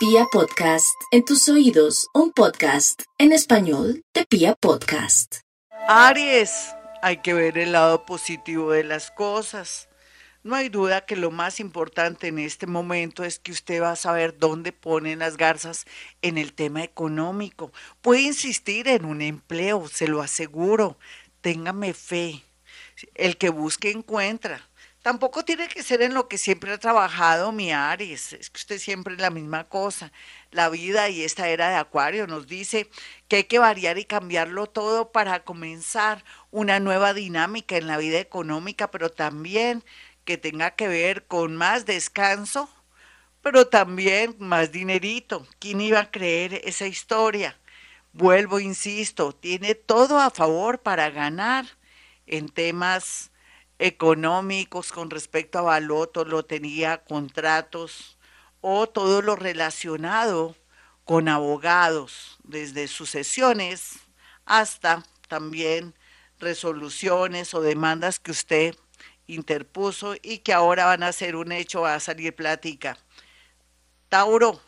Pia Podcast, en tus oídos, un podcast en español de Pia Podcast. Aries, hay que ver el lado positivo de las cosas. No hay duda que lo más importante en este momento es que usted va a saber dónde ponen las garzas en el tema económico. Puede insistir en un empleo, se lo aseguro. Téngame fe. El que busque encuentra. Tampoco tiene que ser en lo que siempre ha trabajado mi Aries, es que usted siempre es la misma cosa. La vida y esta era de Acuario nos dice que hay que variar y cambiarlo todo para comenzar una nueva dinámica en la vida económica, pero también que tenga que ver con más descanso, pero también más dinerito. ¿Quién iba a creer esa historia? Vuelvo, insisto, tiene todo a favor para ganar en temas económicos con respecto a baloto, lotería, contratos o todo lo relacionado con abogados, desde sucesiones hasta también resoluciones o demandas que usted interpuso y que ahora van a ser un hecho, a salir plática. Tauro,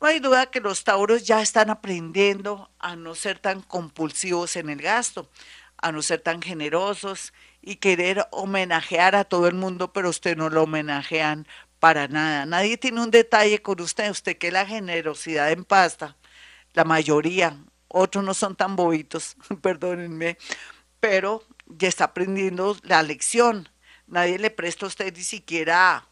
no hay duda que los tauros ya están aprendiendo a no ser tan compulsivos en el gasto, a no ser tan generosos y querer homenajear a todo el mundo, pero usted no lo homenajean para nada. Nadie tiene un detalle con usted, usted que la generosidad en pasta, la mayoría, otros no son tan bobitos, perdónenme, pero ya está aprendiendo la lección. Nadie le presta a usted ni siquiera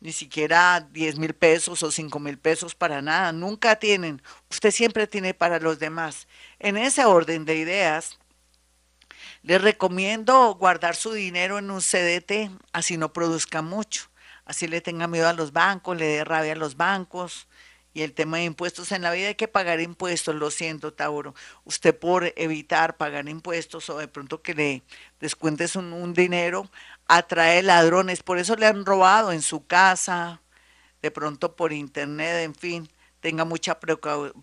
ni siquiera 10 mil pesos o 5 mil pesos para nada, nunca tienen. Usted siempre tiene para los demás. En ese orden de ideas, les recomiendo guardar su dinero en un CDT, así no produzca mucho, así le tenga miedo a los bancos, le dé rabia a los bancos. Y el tema de impuestos en la vida hay que pagar impuestos, lo siento, Tauro. Usted por evitar pagar impuestos o de pronto que le descuentes un, un dinero, atrae ladrones. Por eso le han robado en su casa, de pronto por internet, en fin. Tenga mucha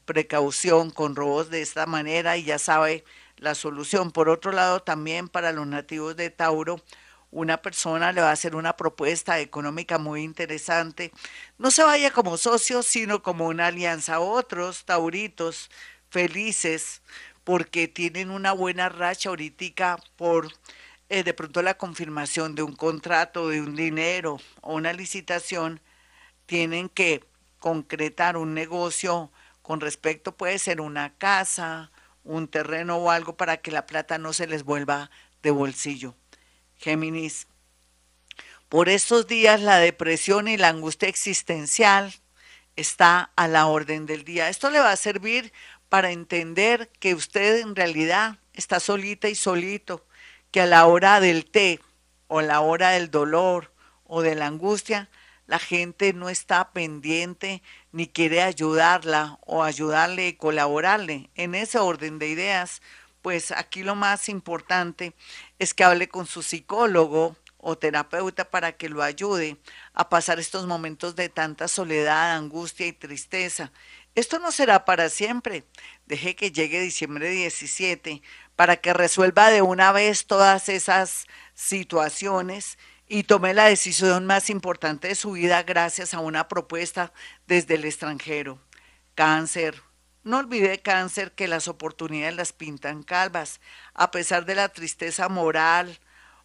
precaución con robos de esta manera y ya sabe la solución. Por otro lado, también para los nativos de Tauro, una persona le va a hacer una propuesta económica muy interesante. No se vaya como socio, sino como una alianza. Otros tauritos felices porque tienen una buena racha ahorita por eh, de pronto la confirmación de un contrato, de un dinero o una licitación, tienen que concretar un negocio con respecto, puede ser una casa, un terreno o algo para que la plata no se les vuelva de bolsillo. Géminis, por estos días la depresión y la angustia existencial está a la orden del día. Esto le va a servir para entender que usted en realidad está solita y solito, que a la hora del té o la hora del dolor o de la angustia, la gente no está pendiente ni quiere ayudarla o ayudarle colaborarle. En ese orden de ideas, pues aquí lo más importante es que hable con su psicólogo o terapeuta para que lo ayude a pasar estos momentos de tanta soledad, angustia y tristeza. Esto no será para siempre. Deje que llegue diciembre 17 para que resuelva de una vez todas esas situaciones y tomé la decisión más importante de su vida gracias a una propuesta desde el extranjero. Cáncer. No olvide cáncer que las oportunidades las pintan calvas, a pesar de la tristeza moral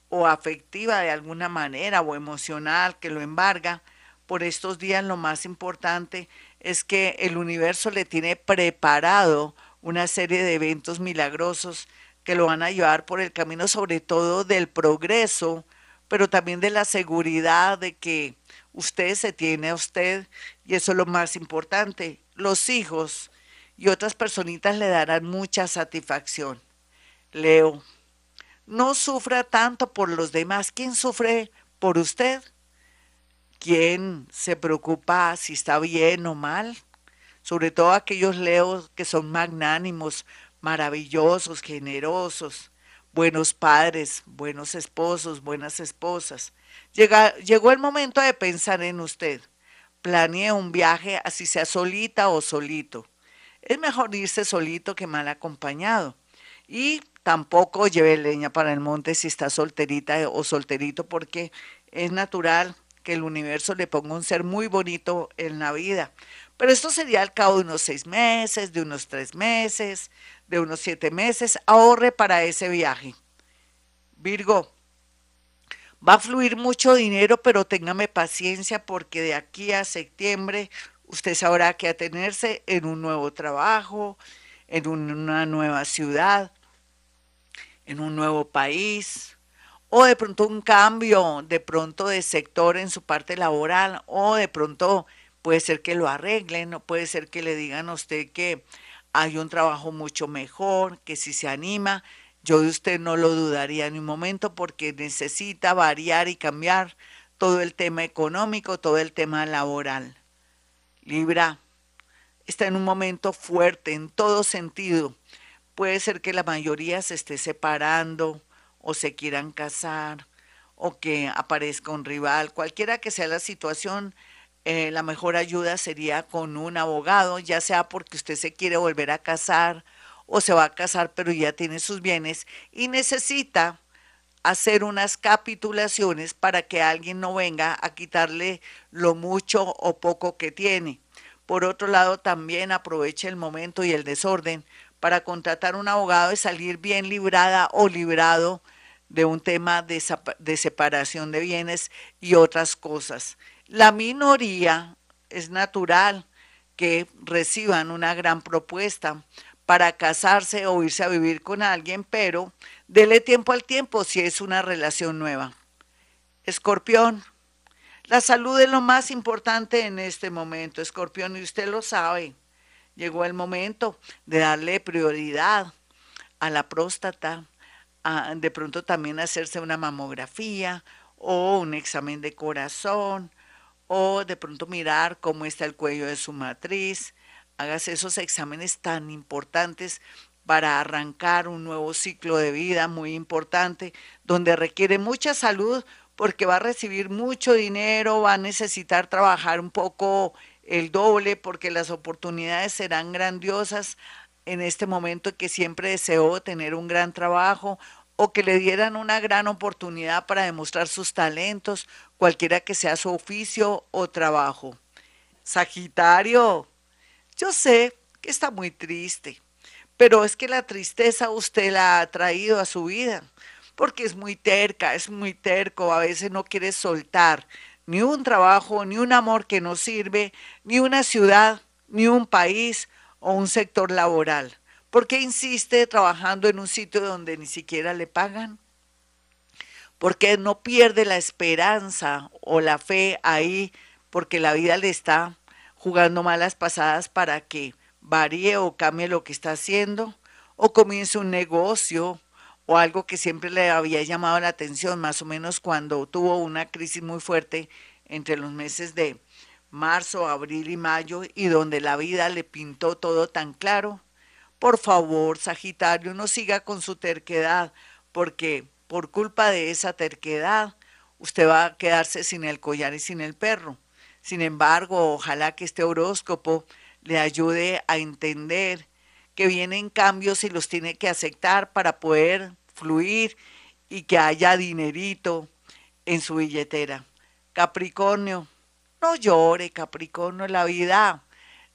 o afectiva de alguna manera o emocional que lo embarga. Por estos días lo más importante es que el universo le tiene preparado una serie de eventos milagrosos que lo van a llevar por el camino sobre todo del progreso, pero también de la seguridad de que usted se tiene a usted y eso es lo más importante. Los hijos y otras personitas le darán mucha satisfacción. Leo, no sufra tanto por los demás. ¿Quién sufre por usted? ¿Quién se preocupa si está bien o mal? Sobre todo aquellos leos que son magnánimos, maravillosos, generosos, buenos padres, buenos esposos, buenas esposas. llegó el momento de pensar en usted. Planee un viaje, así sea solita o solito. Es mejor irse solito que mal acompañado. Y tampoco lleve leña para el monte si está solterita o solterito, porque es natural que el universo le ponga un ser muy bonito en la vida. Pero esto sería al cabo de unos seis meses, de unos tres meses, de unos siete meses. Ahorre para ese viaje. Virgo, va a fluir mucho dinero, pero téngame paciencia porque de aquí a septiembre usted sabrá que atenerse en un nuevo trabajo, en una nueva ciudad, en un nuevo país, o de pronto un cambio de pronto de sector en su parte laboral, o de pronto puede ser que lo arreglen, o puede ser que le digan a usted que hay un trabajo mucho mejor, que si se anima, yo de usted no lo dudaría en un momento porque necesita variar y cambiar todo el tema económico, todo el tema laboral. Libra está en un momento fuerte en todo sentido. Puede ser que la mayoría se esté separando o se quieran casar o que aparezca un rival, cualquiera que sea la situación, eh, la mejor ayuda sería con un abogado, ya sea porque usted se quiere volver a casar o se va a casar pero ya tiene sus bienes y necesita hacer unas capitulaciones para que alguien no venga a quitarle lo mucho o poco que tiene. Por otro lado, también aproveche el momento y el desorden para contratar un abogado y salir bien librada o librado de un tema de, de separación de bienes y otras cosas. La minoría es natural que reciban una gran propuesta, para casarse o irse a vivir con alguien, pero dele tiempo al tiempo si es una relación nueva. Escorpión, la salud es lo más importante en este momento, Escorpión, y usted lo sabe. Llegó el momento de darle prioridad a la próstata, de pronto también hacerse una mamografía o un examen de corazón, o de pronto mirar cómo está el cuello de su matriz, hágase esos exámenes tan importantes para arrancar un nuevo ciclo de vida muy importante, donde requiere mucha salud porque va a recibir mucho dinero, va a necesitar trabajar un poco el doble porque las oportunidades serán grandiosas. En este momento que siempre deseó tener un gran trabajo o que le dieran una gran oportunidad para demostrar sus talentos, cualquiera que sea su oficio o trabajo. Sagitario, yo sé que está muy triste, pero es que la tristeza usted la ha traído a su vida, porque es muy terca, es muy terco, a veces no quiere soltar ni un trabajo, ni un amor que no sirve, ni una ciudad, ni un país o un sector laboral. ¿Por qué insiste trabajando en un sitio donde ni siquiera le pagan? Porque no pierde la esperanza o la fe ahí porque la vida le está jugando malas pasadas para que varíe o cambie lo que está haciendo o comience un negocio o algo que siempre le había llamado la atención, más o menos cuando tuvo una crisis muy fuerte entre los meses de marzo, abril y mayo y donde la vida le pintó todo tan claro. Por favor, Sagitario, no siga con su terquedad, porque por culpa de esa terquedad usted va a quedarse sin el collar y sin el perro. Sin embargo, ojalá que este horóscopo le ayude a entender que vienen cambios y los tiene que aceptar para poder fluir y que haya dinerito en su billetera. Capricornio, no llore, Capricornio, la vida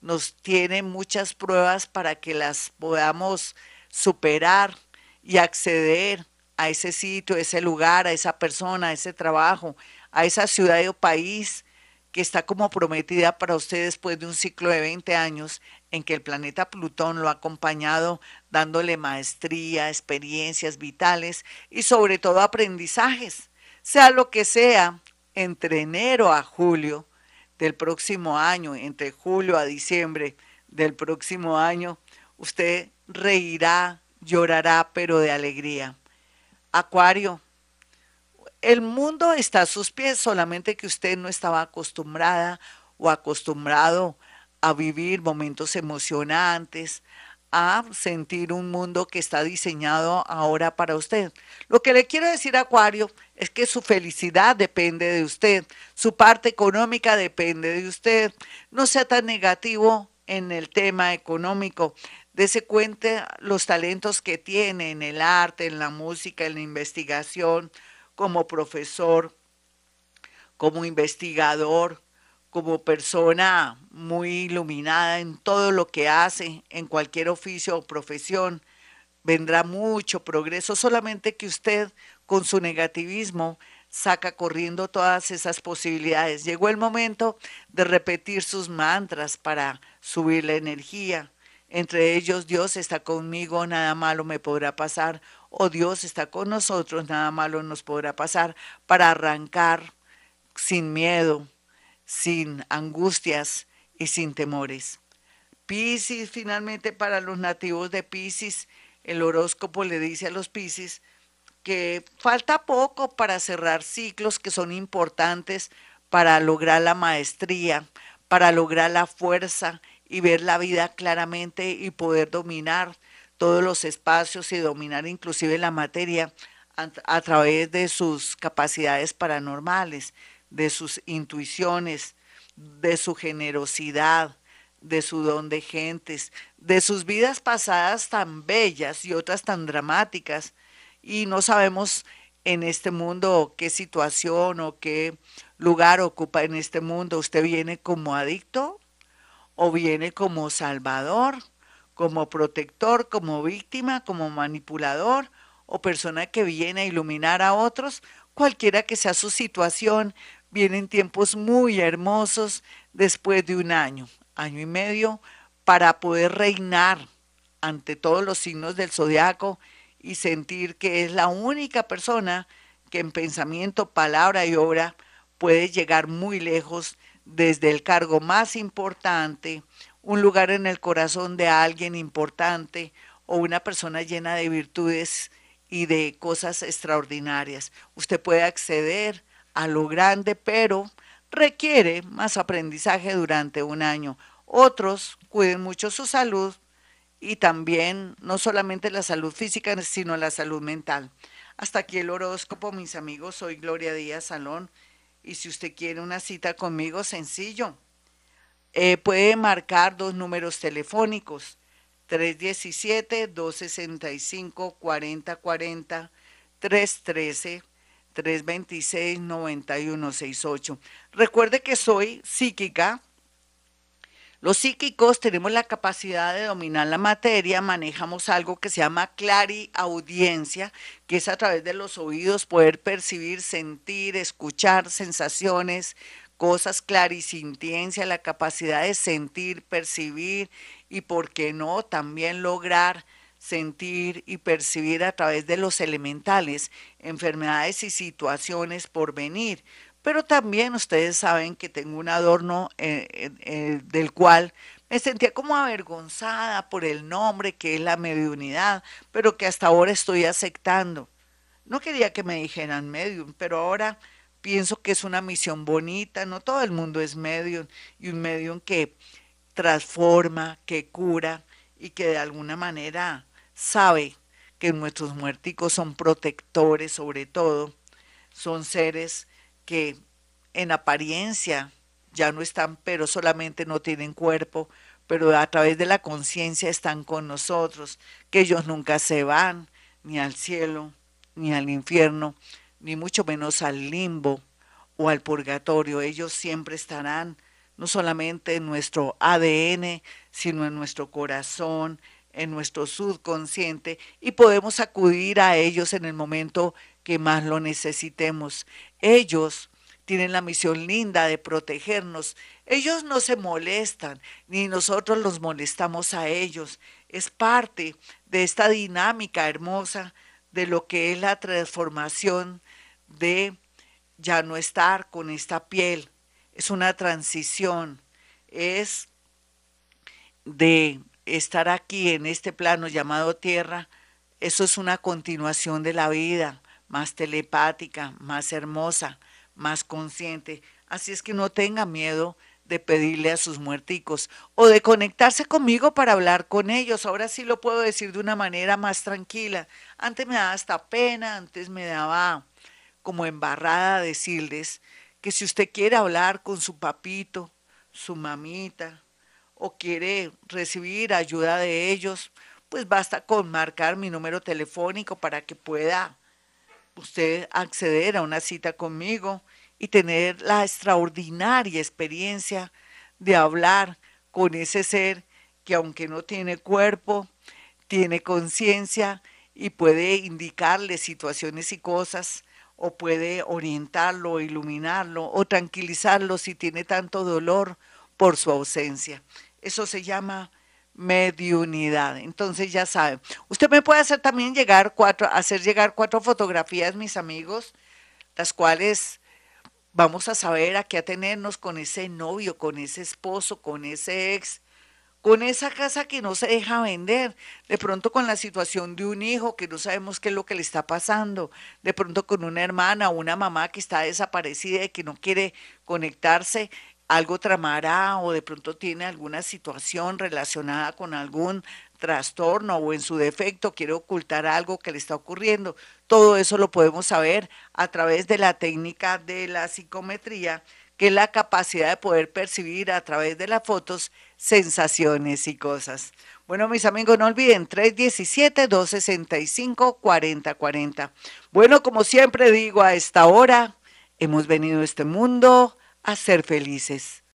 nos tiene muchas pruebas para que las podamos superar y acceder a ese sitio, ese lugar, a esa persona, a ese trabajo, a esa ciudad o país que está como prometida para usted después de un ciclo de 20 años en que el planeta Plutón lo ha acompañado dándole maestría, experiencias vitales y sobre todo aprendizajes. Sea lo que sea, entre enero a julio del próximo año, entre julio a diciembre del próximo año, usted reirá, llorará, pero de alegría. Acuario, el mundo está a sus pies, solamente que usted no estaba acostumbrada o acostumbrado a vivir momentos emocionantes, a sentir un mundo que está diseñado ahora para usted. Lo que le quiero decir, Acuario, es que su felicidad depende de usted, su parte económica depende de usted. No sea tan negativo en el tema económico. Dese cuenta los talentos que tiene en el arte, en la música, en la investigación, como profesor, como investigador, como persona muy iluminada en todo lo que hace, en cualquier oficio o profesión. Vendrá mucho progreso, solamente que usted con su negativismo saca corriendo todas esas posibilidades. Llegó el momento de repetir sus mantras para subir la energía. Entre ellos, Dios está conmigo, nada malo me podrá pasar, o Dios está con nosotros, nada malo nos podrá pasar, para arrancar sin miedo, sin angustias y sin temores. Piscis, finalmente para los nativos de Piscis, el horóscopo le dice a los Piscis que falta poco para cerrar ciclos que son importantes para lograr la maestría, para lograr la fuerza y ver la vida claramente y poder dominar todos los espacios y dominar inclusive la materia a, través de sus capacidades paranormales, de sus intuiciones, de su generosidad, de su don de gentes, de sus vidas pasadas tan bellas y otras tan dramáticas, y no sabemos en este mundo qué situación o qué lugar ocupa en este mundo. ¿Usted viene como adicto o viene como salvador, como protector, como víctima, como manipulador o persona que viene a iluminar a otros? Cualquiera que sea su situación, vienen tiempos muy hermosos después de un año, año y medio, para poder reinar ante todos los signos del zodiaco y sentir que es la única persona que en pensamiento, palabra y obra puede llegar muy lejos desde el cargo más importante, un lugar en el corazón de alguien importante o una persona llena de virtudes y de cosas extraordinarias. Usted puede acceder a lo grande, pero requiere más aprendizaje durante un año. Otros cuiden mucho su salud, y también no solamente la salud física, sino la salud mental. Hasta aquí el horóscopo, mis amigos. Soy Gloria Díaz Salón. Y si usted quiere una cita conmigo, sencillo. Eh, puede marcar dos números telefónicos. 317-265-4040, 313-326-9168. Recuerde que soy psíquica, los psíquicos tenemos la capacidad de dominar la materia, manejamos algo que se llama clariaudiencia, que es a través de los oídos poder percibir, sentir, escuchar sensaciones, cosas clarisintiencia, la capacidad de sentir, percibir y, por qué no, también lograr sentir y percibir a través de los elementales enfermedades y situaciones por venir. Pero también ustedes saben que tengo un adorno eh, eh, del cual me sentía como avergonzada por el nombre que es la mediunidad, pero que hasta ahora estoy aceptando. No quería que me dijeran medium, pero ahora pienso que es una misión bonita, no todo el mundo es medium, y un medium que transforma, que cura y que de alguna manera sabe que nuestros muerticos son protectores sobre todo, son seres que en apariencia ya no están, pero solamente no tienen cuerpo, pero a través de la conciencia están con nosotros, que ellos nunca se van ni al cielo, ni al infierno, ni mucho menos al limbo o al purgatorio. Ellos siempre estarán no solamente en nuestro ADN, sino en nuestro corazón, en nuestro subconsciente, y podemos acudir a ellos en el momento que más lo necesitemos. Ellos tienen la misión linda de protegernos. Ellos no se molestan, ni nosotros los molestamos a ellos. Es parte de esta dinámica hermosa de lo que es la transformación de ya no estar con esta piel. Es una transición, es de estar aquí en este plano llamado tierra. Eso es una continuación de la vida más telepática, más hermosa, más consciente. Así es que no tenga miedo de pedirle a sus muerticos o de conectarse conmigo para hablar con ellos. Ahora sí lo puedo decir de una manera más tranquila. Antes me daba hasta pena, antes me daba como embarrada decirles que si usted quiere hablar con su papito, su mamita, o quiere recibir ayuda de ellos, pues basta con marcar mi número telefónico para que pueda usted acceder a una cita conmigo y tener la extraordinaria experiencia de hablar con ese ser que aunque no tiene cuerpo, tiene conciencia y puede indicarle situaciones y cosas o puede orientarlo, iluminarlo o tranquilizarlo si tiene tanto dolor por su ausencia. Eso se llama mediunidad. Entonces ya saben, usted me puede hacer también llegar cuatro, hacer llegar cuatro fotografías, mis amigos, las cuales vamos a saber a qué atenernos con ese novio, con ese esposo, con ese ex, con esa casa que no se deja vender, de pronto con la situación de un hijo que no sabemos qué es lo que le está pasando, de pronto con una hermana o una mamá que está desaparecida y que no quiere conectarse, algo tramará o de pronto tiene alguna situación relacionada con algún trastorno o en su defecto quiere ocultar algo que le está ocurriendo. Todo eso lo podemos saber a través de la técnica de la psicometría, que es la capacidad de poder percibir a través de las fotos sensaciones y cosas. Bueno, mis amigos, no olviden 317-265-4040. Bueno, como siempre digo a esta hora, hemos venido a este mundo a ser felices.